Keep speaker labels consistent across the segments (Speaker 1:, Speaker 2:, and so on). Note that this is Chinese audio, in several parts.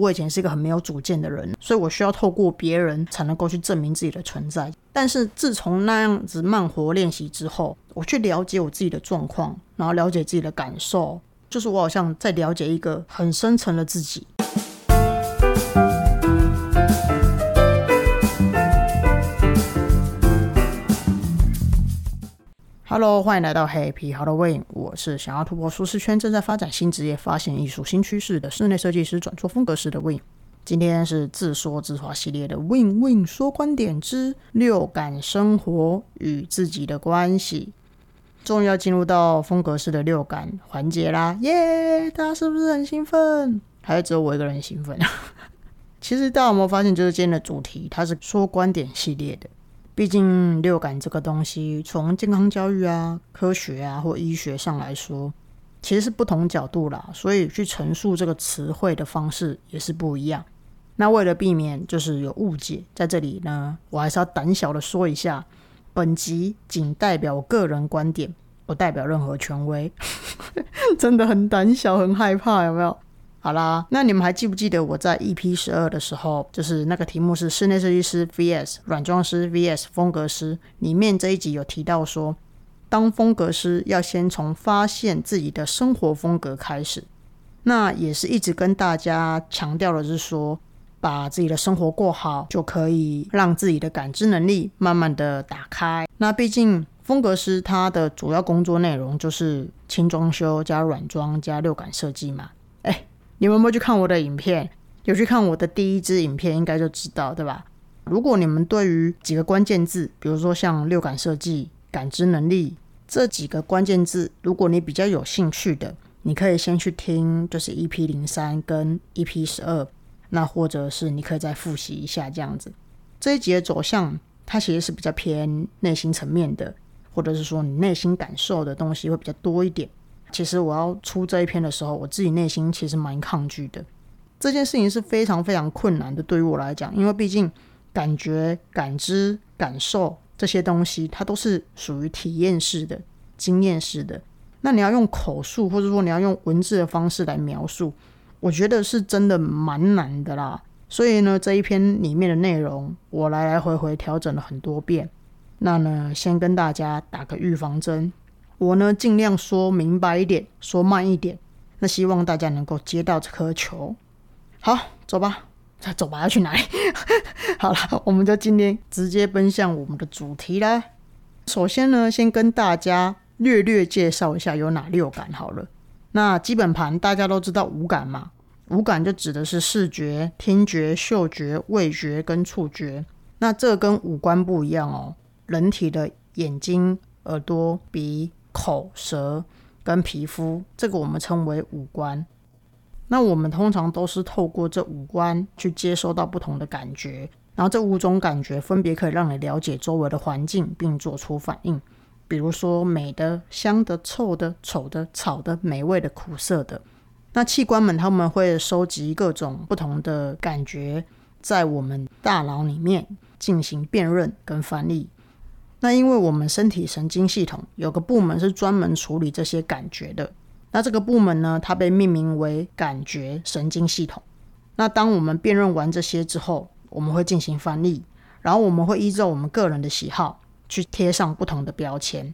Speaker 1: 我以前是一个很没有主见的人，所以我需要透过别人才能够去证明自己的存在。但是自从那样子慢活练习之后，我去了解我自己的状况，然后了解自己的感受，就是我好像在了解一个很深层的自己。Hello，欢迎来到 Happy Halloween。我是想要突破舒适圈、正在发展新职业、发现艺术新趋势的室内设计师转做风格师的 Win。今天是自说自话系列的 Win Win 说观点之六感生活与自己的关系。终于要进入到风格式的六感环节啦！耶，大家是不是很兴奋？还是只有我一个人兴奋？其实大家有没有发现，就是今天的主题它是说观点系列的。毕竟六感这个东西，从健康教育啊、科学啊或医学上来说，其实是不同角度啦，所以去陈述这个词汇的方式也是不一样。那为了避免就是有误解，在这里呢，我还是要胆小的说一下，本集仅代表我个人观点，不代表任何权威。真的很胆小，很害怕，有没有？好啦，那你们还记不记得我在 EP 十二的时候，就是那个题目是室内设计师 VS 软装师 VS 风格师里面这一集有提到说，当风格师要先从发现自己的生活风格开始。那也是一直跟大家强调的是说，把自己的生活过好，就可以让自己的感知能力慢慢的打开。那毕竟风格师他的主要工作内容就是轻装修加软装加六感设计嘛，你们有没有去看我的影片？有去看我的第一支影片，应该就知道，对吧？如果你们对于几个关键字，比如说像六感设计、感知能力这几个关键字，如果你比较有兴趣的，你可以先去听，就是 EP 零三跟 EP 十二，那或者是你可以再复习一下这样子。这一集的走向，它其实是比较偏内心层面的，或者是说你内心感受的东西会比较多一点。其实我要出这一篇的时候，我自己内心其实蛮抗拒的。这件事情是非常非常困难的，对于我来讲，因为毕竟感觉、感知、感受这些东西，它都是属于体验式的、经验式的。那你要用口述，或者说你要用文字的方式来描述，我觉得是真的蛮难的啦。所以呢，这一篇里面的内容，我来来回回调整了很多遍。那呢，先跟大家打个预防针。我呢，尽量说明白一点，说慢一点。那希望大家能够接到这颗球。好，走吧，走吧，要去哪里？好了，我们就今天直接奔向我们的主题啦。首先呢，先跟大家略略介绍一下有哪六感好了。那基本盘大家都知道五感嘛，五感就指的是视觉、听觉、嗅觉、味觉跟触觉。那这跟五官不一样哦，人体的眼睛、耳朵、鼻。口、舌跟皮肤，这个我们称为五官。那我们通常都是透过这五官去接收到不同的感觉，然后这五种感觉分别可以让你了解周围的环境，并做出反应。比如说美的、香的、臭的、丑的、草的、美味的、苦涩的。那器官们他们会收集各种不同的感觉，在我们大脑里面进行辨认跟翻译。那因为我们身体神经系统有个部门是专门处理这些感觉的，那这个部门呢，它被命名为感觉神经系统。那当我们辨认完这些之后，我们会进行翻译，然后我们会依照我们个人的喜好去贴上不同的标签。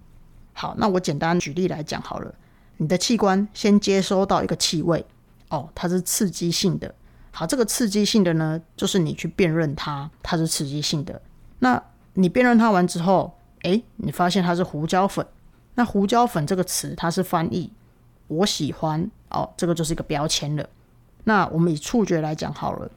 Speaker 1: 好，那我简单举例来讲好了，你的器官先接收到一个气味，哦，它是刺激性的。好，这个刺激性的呢，就是你去辨认它，它是刺激性的。那你辨认它完之后，哎，你发现它是胡椒粉。那胡椒粉这个词，它是翻译我喜欢哦，这个就是一个标签了。那我们以触觉来讲好了，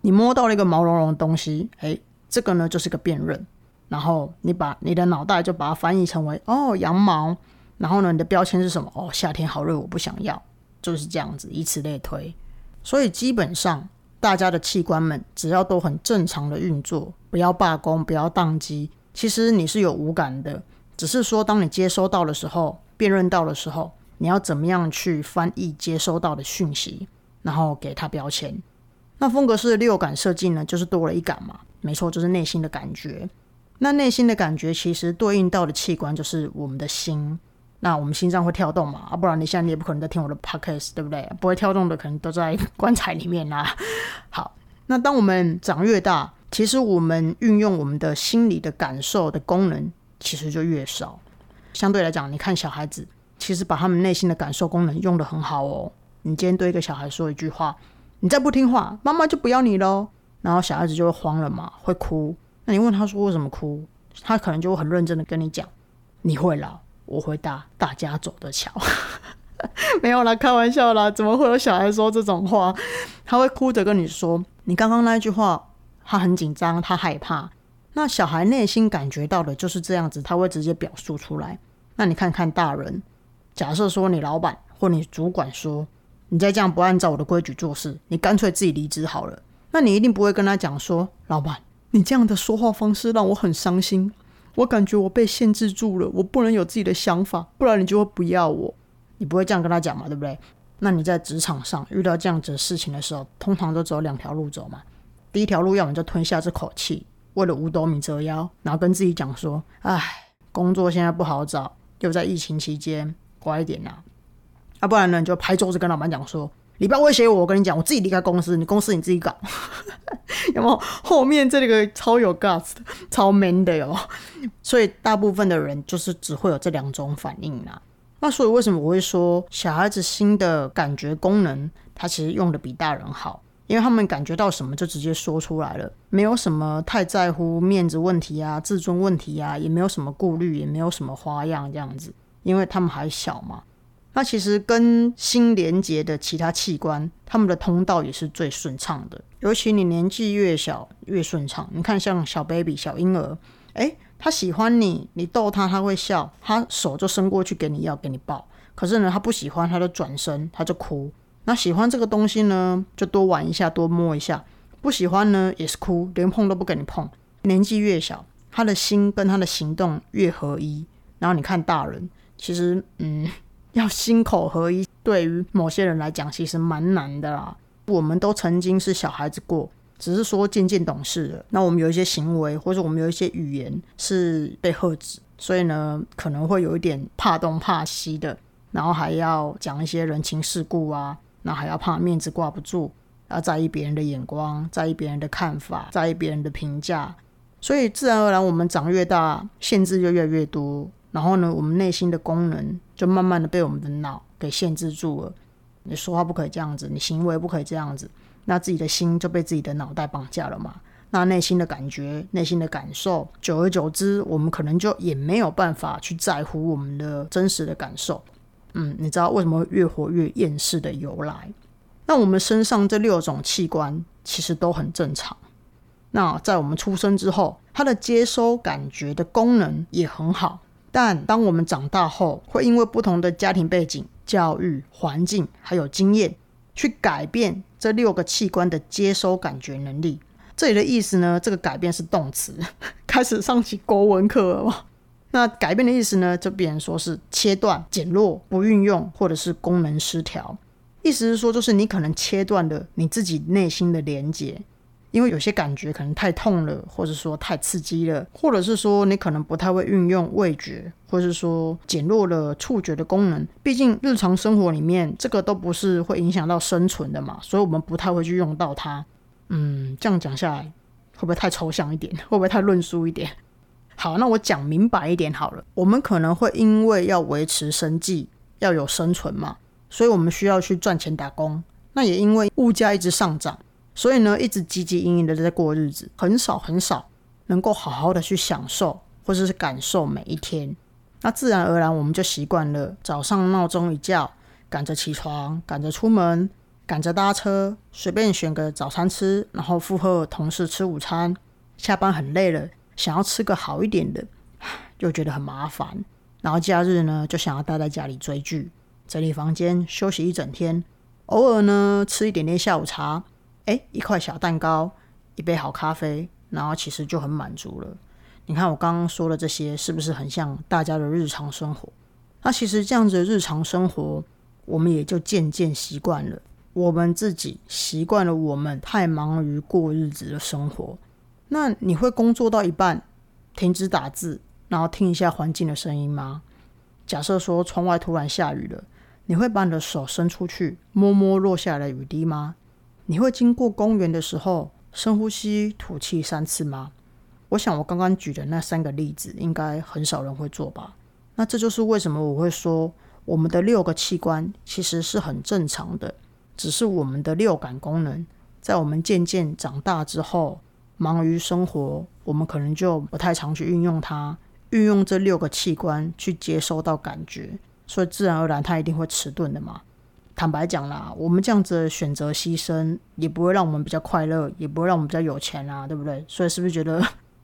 Speaker 1: 你摸到了一个毛茸茸的东西，哎，这个呢就是个辨认。然后你把你的脑袋就把它翻译成为哦羊毛。然后呢，你的标签是什么？哦，夏天好热，我不想要，就是这样子，以此类推。所以基本上。大家的器官们只要都很正常的运作，不要罢工，不要宕机。其实你是有无感的，只是说当你接收到的时候，辨认到的时候，你要怎么样去翻译接收到的讯息，然后给它标签。那风格式的六感设计呢，就是多了一感嘛，没错，就是内心的感觉。那内心的感觉其实对应到的器官就是我们的心。那我们心脏会跳动嘛？啊，不然你现在你也不可能在听我的 podcast，对不对？不会跳动的可能都在棺材里面啦。好，那当我们长越大，其实我们运用我们的心理的感受的功能，其实就越少。相对来讲，你看小孩子，其实把他们内心的感受功能用得很好哦。你今天对一个小孩说一句话，你再不听话，妈妈就不要你喽。然后小孩子就会慌了嘛，会哭。那你问他说为什么哭，他可能就会很认真的跟你讲，你会老，我会答，大家走的桥。没有啦，开玩笑啦，怎么会有小孩说这种话？他会哭着跟你说，你刚刚那句话，他很紧张，他害怕。那小孩内心感觉到的就是这样子，他会直接表述出来。那你看看大人，假设说你老板或你主管说，你再这样不按照我的规矩做事，你干脆自己离职好了。那你一定不会跟他讲说，老板，你这样的说话方式让我很伤心，我感觉我被限制住了，我不能有自己的想法，不然你就会不要我。你不会这样跟他讲嘛，对不对？那你在职场上遇到这样子的事情的时候，通常都走两条路走嘛。第一条路，要么就吞下这口气，为了五斗米折腰，然后跟自己讲说，唉，工作现在不好找。又在疫情期间，乖一点呐，啊，不然呢，你就拍桌子跟老板讲说：“你不要威胁我，我跟你讲，我自己离开公司，你公司你自己搞。”有没有？后面这个超有 guts 的，超 man 的哟。所以大部分的人就是只会有这两种反应啦。那所以为什么我会说小孩子新的感觉功能，他其实用的比大人好？因为他们感觉到什么就直接说出来了，没有什么太在乎面子问题啊、自尊问题啊，也没有什么顾虑，也没有什么花样这样子，因为他们还小嘛。那其实跟心连接的其他器官，他们的通道也是最顺畅的。尤其你年纪越小越顺畅。你看像小 baby 小婴儿，诶，他喜欢你，你逗他他会笑，他手就伸过去给你要给你抱。可是呢，他不喜欢他就转身，他就哭。那喜欢这个东西呢，就多玩一下，多摸一下；不喜欢呢，也是哭，连碰都不跟你碰。年纪越小，他的心跟他的行动越合一。然后你看大人，其实嗯，要心口合一，对于某些人来讲，其实蛮难的啦。我们都曾经是小孩子过，只是说渐渐懂事了。那我们有一些行为，或者我们有一些语言是被呵止，所以呢，可能会有一点怕东怕西的，然后还要讲一些人情世故啊。那还要怕面子挂不住，要在意别人的眼光，在意别人的看法，在意别人的评价，所以自然而然，我们长越大，限制就越来越多。然后呢，我们内心的功能就慢慢的被我们的脑给限制住了。你说话不可以这样子，你行为不可以这样子，那自己的心就被自己的脑袋绑架了嘛。那内心的感觉、内心的感受，久而久之，我们可能就也没有办法去在乎我们的真实的感受。嗯，你知道为什么越活越厌世的由来？那我们身上这六种器官其实都很正常。那在我们出生之后，它的接收感觉的功能也很好。但当我们长大后，会因为不同的家庭背景、教育环境还有经验，去改变这六个器官的接收感觉能力。这里的意思呢，这个改变是动词，开始上起国文课了。那改变的意思呢，就别人说是切断、减弱、不运用，或者是功能失调。意思是说，就是你可能切断了你自己内心的连接，因为有些感觉可能太痛了，或者说太刺激了，或者是说你可能不太会运用味觉，或者是说减弱了触觉的功能。毕竟日常生活里面这个都不是会影响到生存的嘛，所以我们不太会去用到它。嗯，这样讲下来会不会太抽象一点？会不会太论述一点？好，那我讲明白一点好了。我们可能会因为要维持生计，要有生存嘛，所以我们需要去赚钱打工。那也因为物价一直上涨，所以呢，一直汲汲营营的在过日子，很少很少能够好好的去享受或者是感受每一天。那自然而然，我们就习惯了早上闹钟一叫，赶着起床，赶着出门，赶着搭车，随便选个早餐吃，然后附和同事吃午餐。下班很累了。想要吃个好一点的，又觉得很麻烦。然后假日呢，就想要待在家里追剧、整理房间、休息一整天。偶尔呢，吃一点点下午茶，哎，一块小蛋糕，一杯好咖啡，然后其实就很满足了。你看我刚刚说的这些，是不是很像大家的日常生活？那其实这样子的日常生活，我们也就渐渐习惯了。我们自己习惯了，我们太忙于过日子的生活。那你会工作到一半停止打字，然后听一下环境的声音吗？假设说窗外突然下雨了，你会把你的手伸出去摸摸落下来的雨滴吗？你会经过公园的时候深呼吸吐气三次吗？我想我刚刚举的那三个例子，应该很少人会做吧。那这就是为什么我会说，我们的六个器官其实是很正常的，只是我们的六感功能，在我们渐渐长大之后，忙于生活，我们可能就不太常去运用它。运用这六个器官去接收到感觉，所以自然而然它一定会迟钝的嘛。坦白讲啦，我们这样子选择牺牲，也不会让我们比较快乐，也不会让我们比较有钱啊，对不对？所以是不是觉得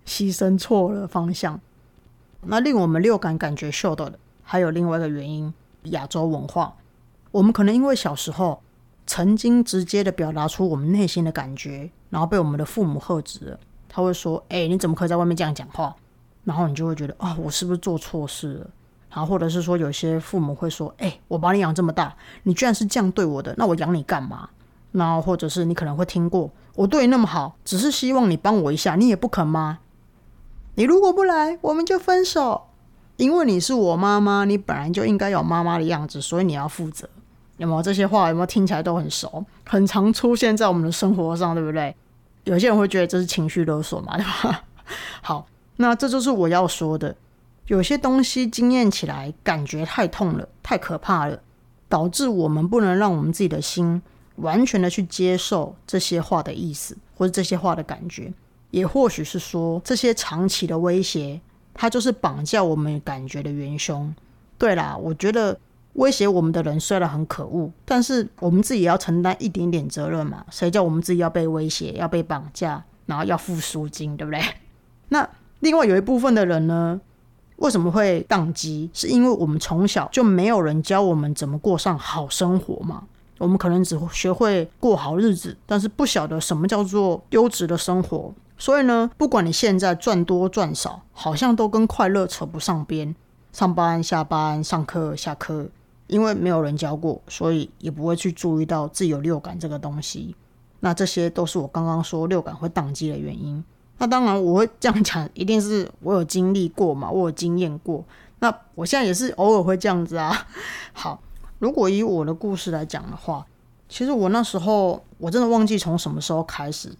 Speaker 1: 牺牲错了方向？那令我们六感感觉受到的，还有另外一个原因，亚洲文化。我们可能因为小时候曾经直接的表达出我们内心的感觉，然后被我们的父母喝止。他会说：“哎，你怎么可以在外面这样讲话？”然后你就会觉得啊，我是不是做错事了？然后或者是说，有些父母会说：“哎，我把你养这么大，你居然是这样对我的，那我养你干嘛？”然后或者是你可能会听过：“我对你那么好，只是希望你帮我一下，你也不肯吗？你如果不来，我们就分手，因为你是我妈妈，你本来就应该有妈妈的样子，所以你要负责。”有没有这些话？有没有听起来都很熟？很常出现在我们的生活上，对不对？有些人会觉得这是情绪勒索嘛，对吧？好。那这就是我要说的，有些东西经验起来感觉太痛了，太可怕了，导致我们不能让我们自己的心完全的去接受这些话的意思，或者这些话的感觉，也或许是说这些长期的威胁，它就是绑架我们感觉的元凶。对啦，我觉得威胁我们的人虽然很可恶，但是我们自己也要承担一点点责任嘛。谁叫我们自己要被威胁、要被绑架，然后要付赎金，对不对？那。另外有一部分的人呢，为什么会宕机？是因为我们从小就没有人教我们怎么过上好生活嘛？我们可能只学会过好日子，但是不晓得什么叫做优质的生活。所以呢，不管你现在赚多赚少，好像都跟快乐扯不上边。上班、下班、上课、下课，因为没有人教过，所以也不会去注意到自由六感这个东西。那这些都是我刚刚说六感会宕机的原因。那当然，我会这样讲，一定是我有经历过嘛，我有经验过。那我现在也是偶尔会这样子啊。好，如果以我的故事来讲的话，其实我那时候我真的忘记从什么时候开始，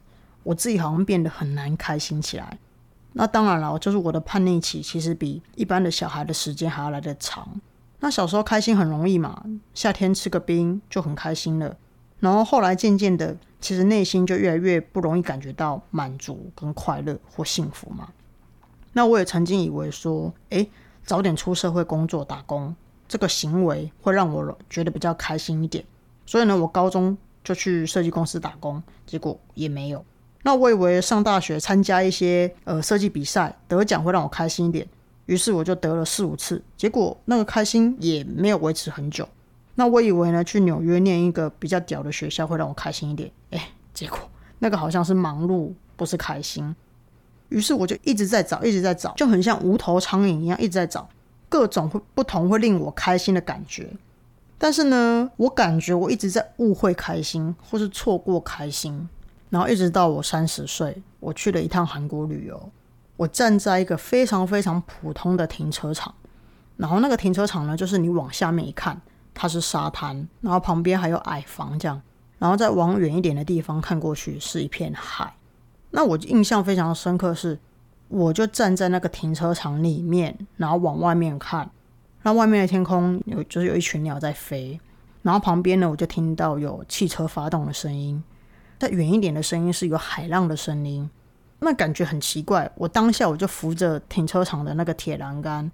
Speaker 1: 我自己好像变得很难开心起来。那当然了，就是我的叛逆期其实比一般的小孩的时间还要来得长。那小时候开心很容易嘛，夏天吃个冰就很开心了。然后后来渐渐的。其实内心就越来越不容易感觉到满足跟快乐或幸福嘛。那我也曾经以为说，诶，早点出社会工作打工，这个行为会让我觉得比较开心一点。所以呢，我高中就去设计公司打工，结果也没有。那我以为上大学参加一些呃设计比赛得奖会让我开心一点，于是我就得了四五次，结果那个开心也没有维持很久。那我以为呢，去纽约念一个比较屌的学校会让我开心一点，哎，结果那个好像是忙碌，不是开心。于是我就一直在找，一直在找，就很像无头苍蝇一样，一直在找各种会不同会令我开心的感觉。但是呢，我感觉我一直在误会开心，或是错过开心。然后一直到我三十岁，我去了一趟韩国旅游，我站在一个非常非常普通的停车场，然后那个停车场呢，就是你往下面一看。它是沙滩，然后旁边还有矮房这样，然后再往远一点的地方看过去是一片海。那我印象非常深刻是，我就站在那个停车场里面，然后往外面看，那外面的天空有就是有一群鸟在飞，然后旁边呢我就听到有汽车发动的声音，再远一点的声音是有海浪的声音，那感觉很奇怪。我当下我就扶着停车场的那个铁栏杆，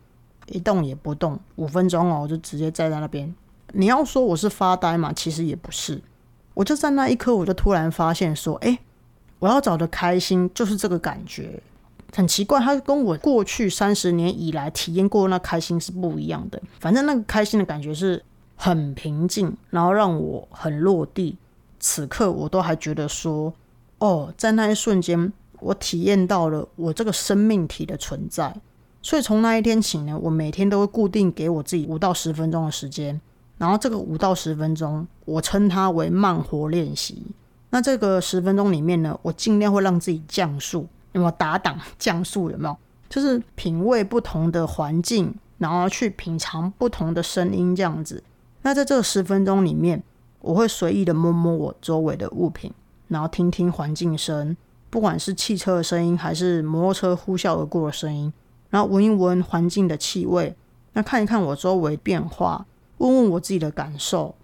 Speaker 1: 一动也不动，五分钟哦，我就直接站在那边。你要说我是发呆嘛？其实也不是，我就在那一刻，我就突然发现说，哎，我要找的开心就是这个感觉，很奇怪，它跟我过去三十年以来体验过那开心是不一样的。反正那个开心的感觉是很平静，然后让我很落地。此刻我都还觉得说，哦，在那一瞬间，我体验到了我这个生命体的存在。所以从那一天起呢，我每天都会固定给我自己五到十分钟的时间。然后这个五到十分钟，我称它为慢活练习。那这个十分钟里面呢，我尽量会让自己降速，有没有打档降速？有没有？就是品味不同的环境、然后去品尝不同的声音，这样子。那在这十分钟里面，我会随意的摸摸我周围的物品，然后听听环境声，不管是汽车的声音，还是摩托车呼啸而过的声音，然后闻一闻环境的气味，那看一看我周围变化，问问我自己的感受，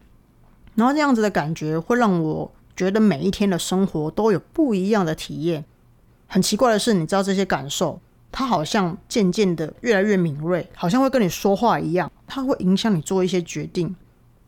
Speaker 1: 然后这样子的感觉会让我觉得每一天的生活都有不一样的体验。很奇怪的是，你知道这些感受。它好像渐渐的越来越敏锐，好像会跟你说话一样，它会影响你做一些决定。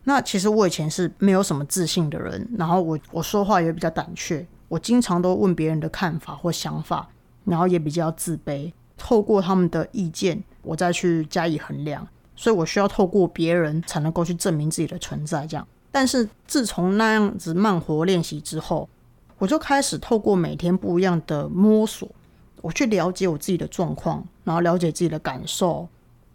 Speaker 1: 那其实我以前是没有什么自信的人，然后我我说话也比较胆怯，我经常都问别人的看法或想法，然后也比较自卑。透过他们的意见，我再去加以衡量，所以我需要透过别人才能够去证明自己的存在。这样，但是自从那样子慢活练习之后，我就开始透过每天不一样的摸索。我去了解我自己的状况，然后了解自己的感受，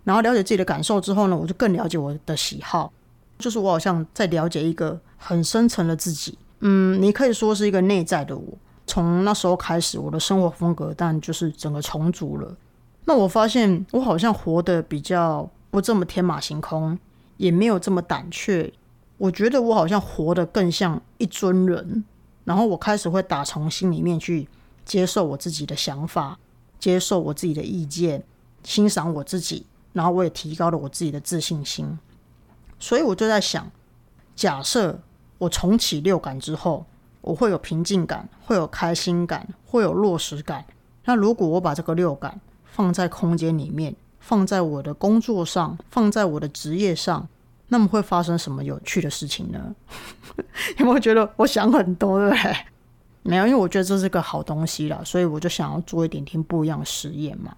Speaker 1: 然后了解自己的感受之后呢，我就更了解我的喜好，就是我好像在了解一个很深层的自己。嗯，你可以说是一个内在的我。从那时候开始，我的生活风格但就是整个重组了。那我发现我好像活得比较不这么天马行空，也没有这么胆怯。我觉得我好像活得更像一尊人，然后我开始会打从心里面去。接受我自己的想法，接受我自己的意见，欣赏我自己，然后我也提高了我自己的自信心。所以我就在想，假设我重启六感之后，我会有平静感，会有开心感，会有落实感。那如果我把这个六感放在空间里面，放在我的工作上，放在我的职业上，那么会发生什么有趣的事情呢？有没有觉得我想很多，对？没有，因为我觉得这是个好东西啦，所以我就想要做一点点不一样的实验嘛。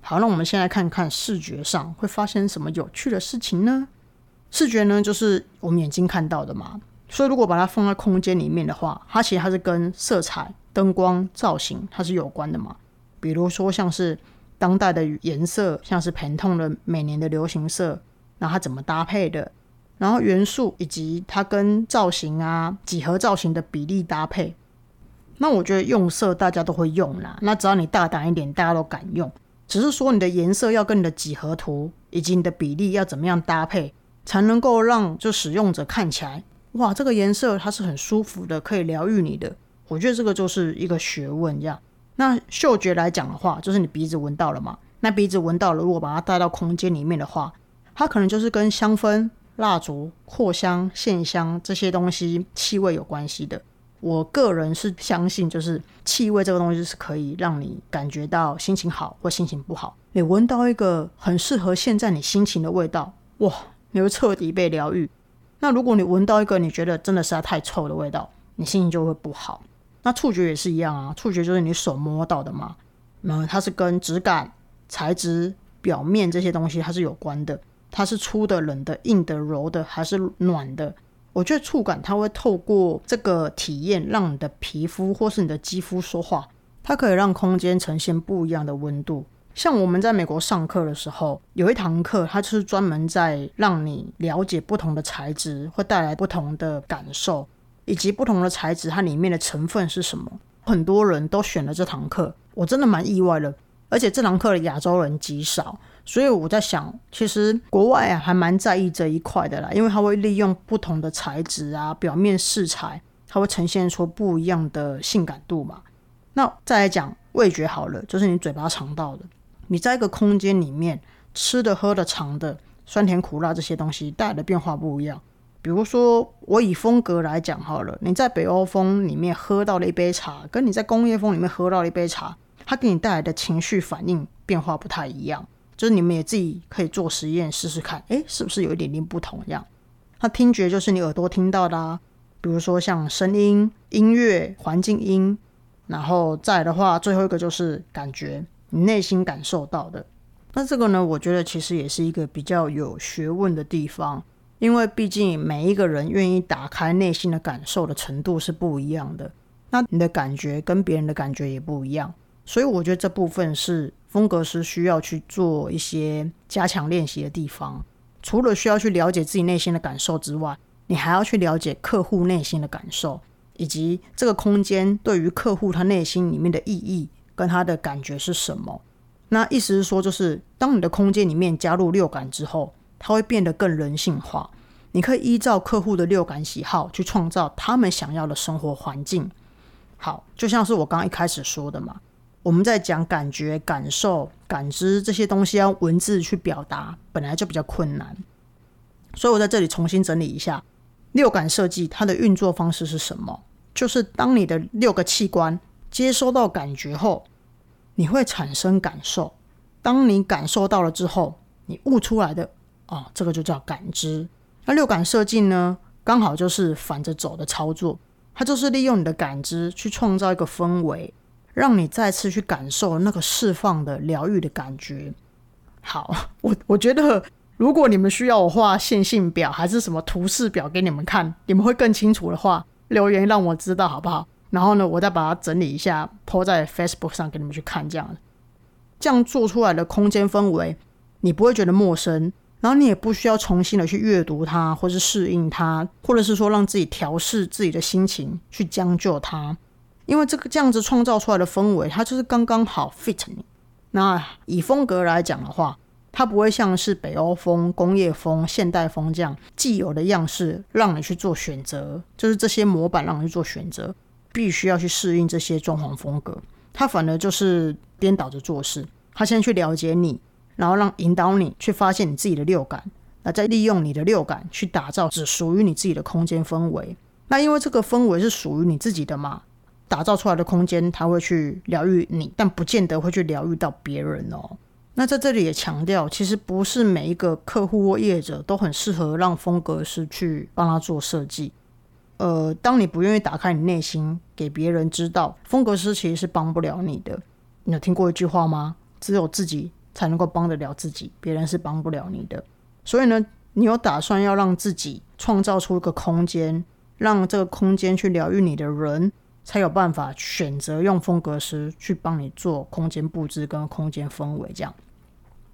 Speaker 1: 好，那我们先来看看视觉上会发生什么有趣的事情呢？视觉呢，就是我们眼睛看到的嘛。所以如果把它放在空间里面的话，它其实它是跟色彩、灯光、造型它是有关的嘛。比如说像是当代的颜色，像是盆痛的每年的流行色，那它怎么搭配的？然后元素以及它跟造型啊、几何造型的比例搭配。那我觉得用色大家都会用啦，那只要你大胆一点，大家都敢用。只是说你的颜色要跟你的几何图以及你的比例要怎么样搭配，才能够让就使用者看起来，哇，这个颜色它是很舒服的，可以疗愈你的。我觉得这个就是一个学问，这样。那嗅觉来讲的话，就是你鼻子闻到了嘛？那鼻子闻到了，如果把它带到空间里面的话，它可能就是跟香氛、蜡烛、扩香、线香这些东西气味有关系的。我个人是相信，就是气味这个东西是可以让你感觉到心情好或心情不好。你闻到一个很适合现在你心情的味道，哇，你会彻底被疗愈。那如果你闻到一个你觉得真的是太臭的味道，你心情就会不好。那触觉也是一样啊，触觉就是你手摸到的嘛，那它是跟质感、材质、表面这些东西它是有关的。它是粗的、冷的、硬的、柔的还是暖的？我觉得触感它会透过这个体验，让你的皮肤或是你的肌肤说话，它可以让空间呈现不一样的温度。像我们在美国上课的时候，有一堂课，它就是专门在让你了解不同的材质会带来不同的感受，以及不同的材质它里面的成分是什么。很多人都选了这堂课，我真的蛮意外的。而且这堂课的亚洲人极少。所以我在想，其实国外啊还蛮在意这一块的啦，因为它会利用不同的材质啊、表面饰材，它会呈现出不一样的性感度嘛。那再来讲味觉好了，就是你嘴巴尝到的，你在一个空间里面吃的、喝的、尝的，酸甜苦辣这些东西带来的变化不一样。比如说，我以风格来讲好了，你在北欧风里面喝到了一杯茶，跟你在工业风里面喝到了一杯茶，它给你带来的情绪反应变化不太一样。就是你们也自己可以做实验试试看，诶，是不是有一点点不同？样，那听觉就是你耳朵听到的，啊，比如说像声音、音乐、环境音，然后再的话，最后一个就是感觉，你内心感受到的。那这个呢，我觉得其实也是一个比较有学问的地方，因为毕竟每一个人愿意打开内心的感受的程度是不一样的，那你的感觉跟别人的感觉也不一样，所以我觉得这部分是。风格师需要去做一些加强练习的地方，除了需要去了解自己内心的感受之外，你还要去了解客户内心的感受，以及这个空间对于客户他内心里面的意义跟他的感觉是什么。那意思是说，就是当你的空间里面加入六感之后，它会变得更人性化。你可以依照客户的六感喜好去创造他们想要的生活环境。好，就像是我刚刚一开始说的嘛，我们在讲感觉、感受、感知这些东西，要文字去表达，本来就比较困难。所以我在这里重新整理一下，六感设计它的运作方式是什么？就是当你的六个器官接收到感觉后，你会产生感受。当你感受到了之后，你悟出来的哦，这个就叫感知。那六感设计呢，刚好就是反着走的操作，它就是利用你的感知去创造一个氛围，让你再次去感受那个释放的疗愈的感觉。好，我我觉得如果你们需要我画线性表还是什么图示表给你们看，你们会更清楚的话，留言让我知道好不好？然后呢，我再把它整理一下，po 在 Facebook 上给你们去看，这样这样做出来的空间氛围，你不会觉得陌生。然后你也不需要重新的去阅读它，或是适应它，或者是说让自己调试自己的心情去将就它，因为这个这样子创造出来的氛围，它就是刚刚好 fit 你。那以风格来讲的话，它不会像是北欧风、工业风、现代风这样既有的样式让你去做选择，就是这些模板让你去做选择，必须要去适应这些装潢风格。它反而就是颠倒着做事，它先去了解你。然后让引导你去发现你自己的六感，那再利用你的六感去打造只属于你自己的空间氛围。那因为这个氛围是属于你自己的嘛，打造出来的空间它会去疗愈你，但不见得会去疗愈到别人哦。那在这里也强调，其实不是每一个客户或业者都很适合让风格师去帮他做设计。呃，当你不愿意打开你内心给别人知道，风格师其实是帮不了你的。你有听过一句话吗？只有自己。才能够帮得了自己，别人是帮不了你的。所以呢，你有打算要让自己创造出一个空间，让这个空间去疗愈你的人，才有办法选择用风格师去帮你做空间布置跟空间氛围。这样，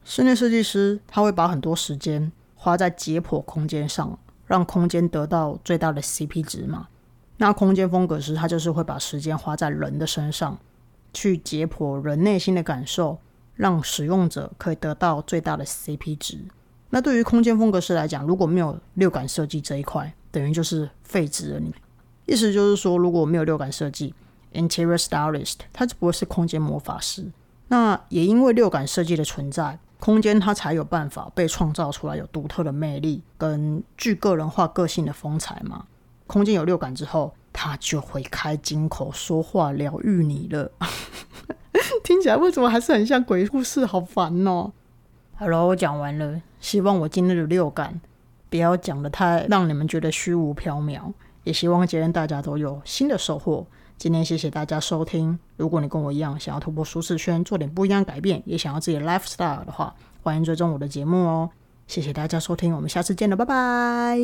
Speaker 1: 室内设计师他会把很多时间花在解剖空间上，让空间得到最大的 CP 值嘛。那空间风格师他就是会把时间花在人的身上，去解剖人内心的感受。让使用者可以得到最大的 CP 值。那对于空间风格师来讲，如果没有六感设计这一块，等于就是废纸了。你意思就是说，如果没有六感设计，Interior Stylist 他就不会是空间魔法师。那也因为六感设计的存在，空间它才有办法被创造出来，有独特的魅力跟具个人化个性的风采嘛。空间有六感之后，它就会开金口说话疗愈你了。听起来为什么还是很像鬼故事？好烦哦！好了，我讲完了。希望我今日的六感不要讲的太让你们觉得虚无缥缈。也希望今天大家都有新的收获。今天谢谢大家收听。如果你跟我一样想要突破舒适圈，做点不一样改变，也想要自己的 lifestyle 的话，欢迎追踪我的节目哦。谢谢大家收听，我们下次见了，拜拜。